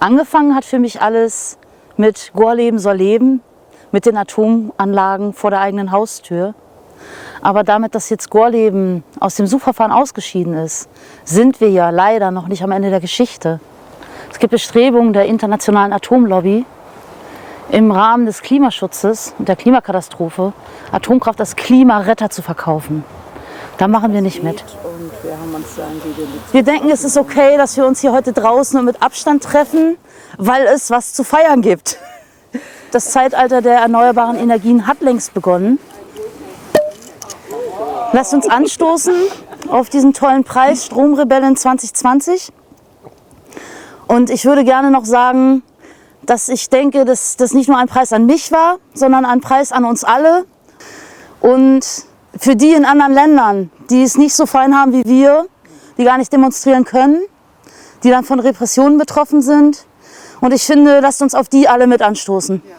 Angefangen hat für mich alles mit Gorleben soll leben, mit den Atomanlagen vor der eigenen Haustür. Aber damit, dass jetzt Gorleben aus dem Suchverfahren ausgeschieden ist, sind wir ja leider noch nicht am Ende der Geschichte. Es gibt Bestrebungen der internationalen Atomlobby, im Rahmen des Klimaschutzes und der Klimakatastrophe Atomkraft als Klimaretter zu verkaufen. Da machen wir nicht mit. Wir denken, es ist okay, dass wir uns hier heute draußen und mit Abstand treffen, weil es was zu feiern gibt. Das Zeitalter der erneuerbaren Energien hat längst begonnen. Lasst uns anstoßen auf diesen tollen Preis Stromrebellen 2020. Und ich würde gerne noch sagen, dass ich denke, dass das nicht nur ein Preis an mich war, sondern ein Preis an uns alle. Und für die in anderen Ländern, die es nicht so fein haben wie wir, die gar nicht demonstrieren können, die dann von Repressionen betroffen sind. Und ich finde, lasst uns auf die alle mit anstoßen. Ja.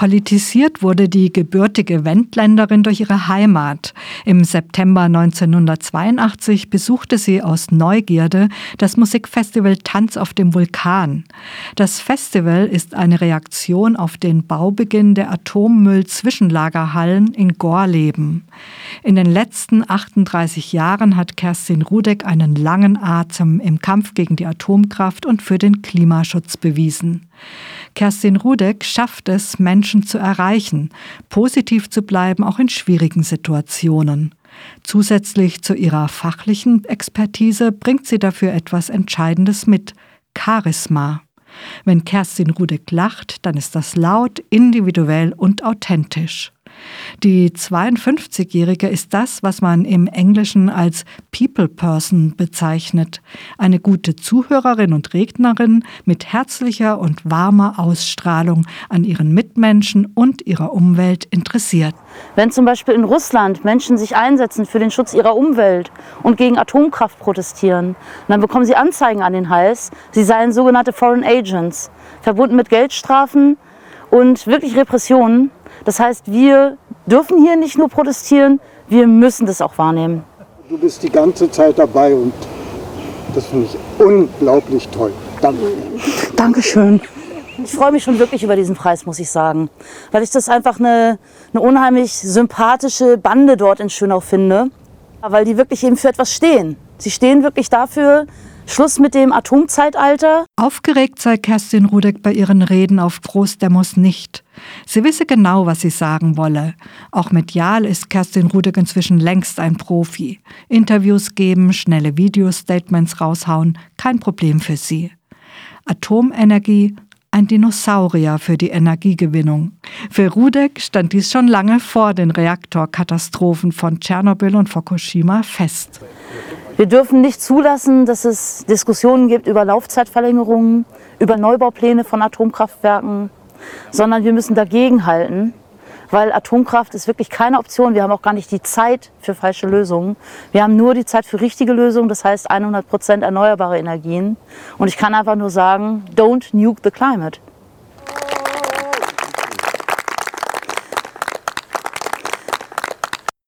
Politisiert wurde die gebürtige Wendländerin durch ihre Heimat. Im September 1982 besuchte sie aus Neugierde das Musikfestival Tanz auf dem Vulkan. Das Festival ist eine Reaktion auf den Baubeginn der Atommüll-Zwischenlagerhallen in Gorleben. In den letzten 38 Jahren hat Kerstin Rudek einen langen Atem im Kampf gegen die Atomkraft und für den Klimaschutz bewiesen. Kerstin Rudek schafft es, Menschen zu erreichen, positiv zu bleiben, auch in schwierigen Situationen. Zusätzlich zu ihrer fachlichen Expertise bringt sie dafür etwas Entscheidendes mit, Charisma. Wenn Kerstin Rudek lacht, dann ist das laut, individuell und authentisch. Die 52-Jährige ist das, was man im Englischen als People Person bezeichnet. Eine gute Zuhörerin und Rednerin mit herzlicher und warmer Ausstrahlung an ihren Mitmenschen und ihrer Umwelt interessiert. Wenn zum Beispiel in Russland Menschen sich einsetzen für den Schutz ihrer Umwelt und gegen Atomkraft protestieren, dann bekommen sie Anzeigen an den Hals. Sie seien sogenannte Foreign Agents, verbunden mit Geldstrafen und wirklich Repressionen. Das heißt, wir dürfen hier nicht nur protestieren, wir müssen das auch wahrnehmen. Du bist die ganze Zeit dabei und das finde ich unglaublich toll. Danke. Dankeschön. Ich freue mich schon wirklich über diesen Preis, muss ich sagen, weil ich das einfach eine, eine unheimlich sympathische Bande dort in Schönau finde, weil die wirklich eben für etwas stehen. Sie stehen wirklich dafür, Schluss mit dem Atomzeitalter. Aufgeregt sei Kerstin Rudek bei ihren Reden auf Großdemos nicht. Sie wisse genau, was sie sagen wolle. Auch medial ist Kerstin Rudek inzwischen längst ein Profi. Interviews geben, schnelle Videostatements raushauen, kein Problem für sie. Atomenergie, ein Dinosaurier für die Energiegewinnung. Für Rudek stand dies schon lange vor den Reaktorkatastrophen von Tschernobyl und Fukushima fest. Wir dürfen nicht zulassen, dass es Diskussionen gibt über Laufzeitverlängerungen, über Neubaupläne von Atomkraftwerken, sondern wir müssen dagegenhalten, weil Atomkraft ist wirklich keine Option. Wir haben auch gar nicht die Zeit für falsche Lösungen. Wir haben nur die Zeit für richtige Lösungen, das heißt 100 Prozent erneuerbare Energien. Und ich kann einfach nur sagen, don't nuke the climate.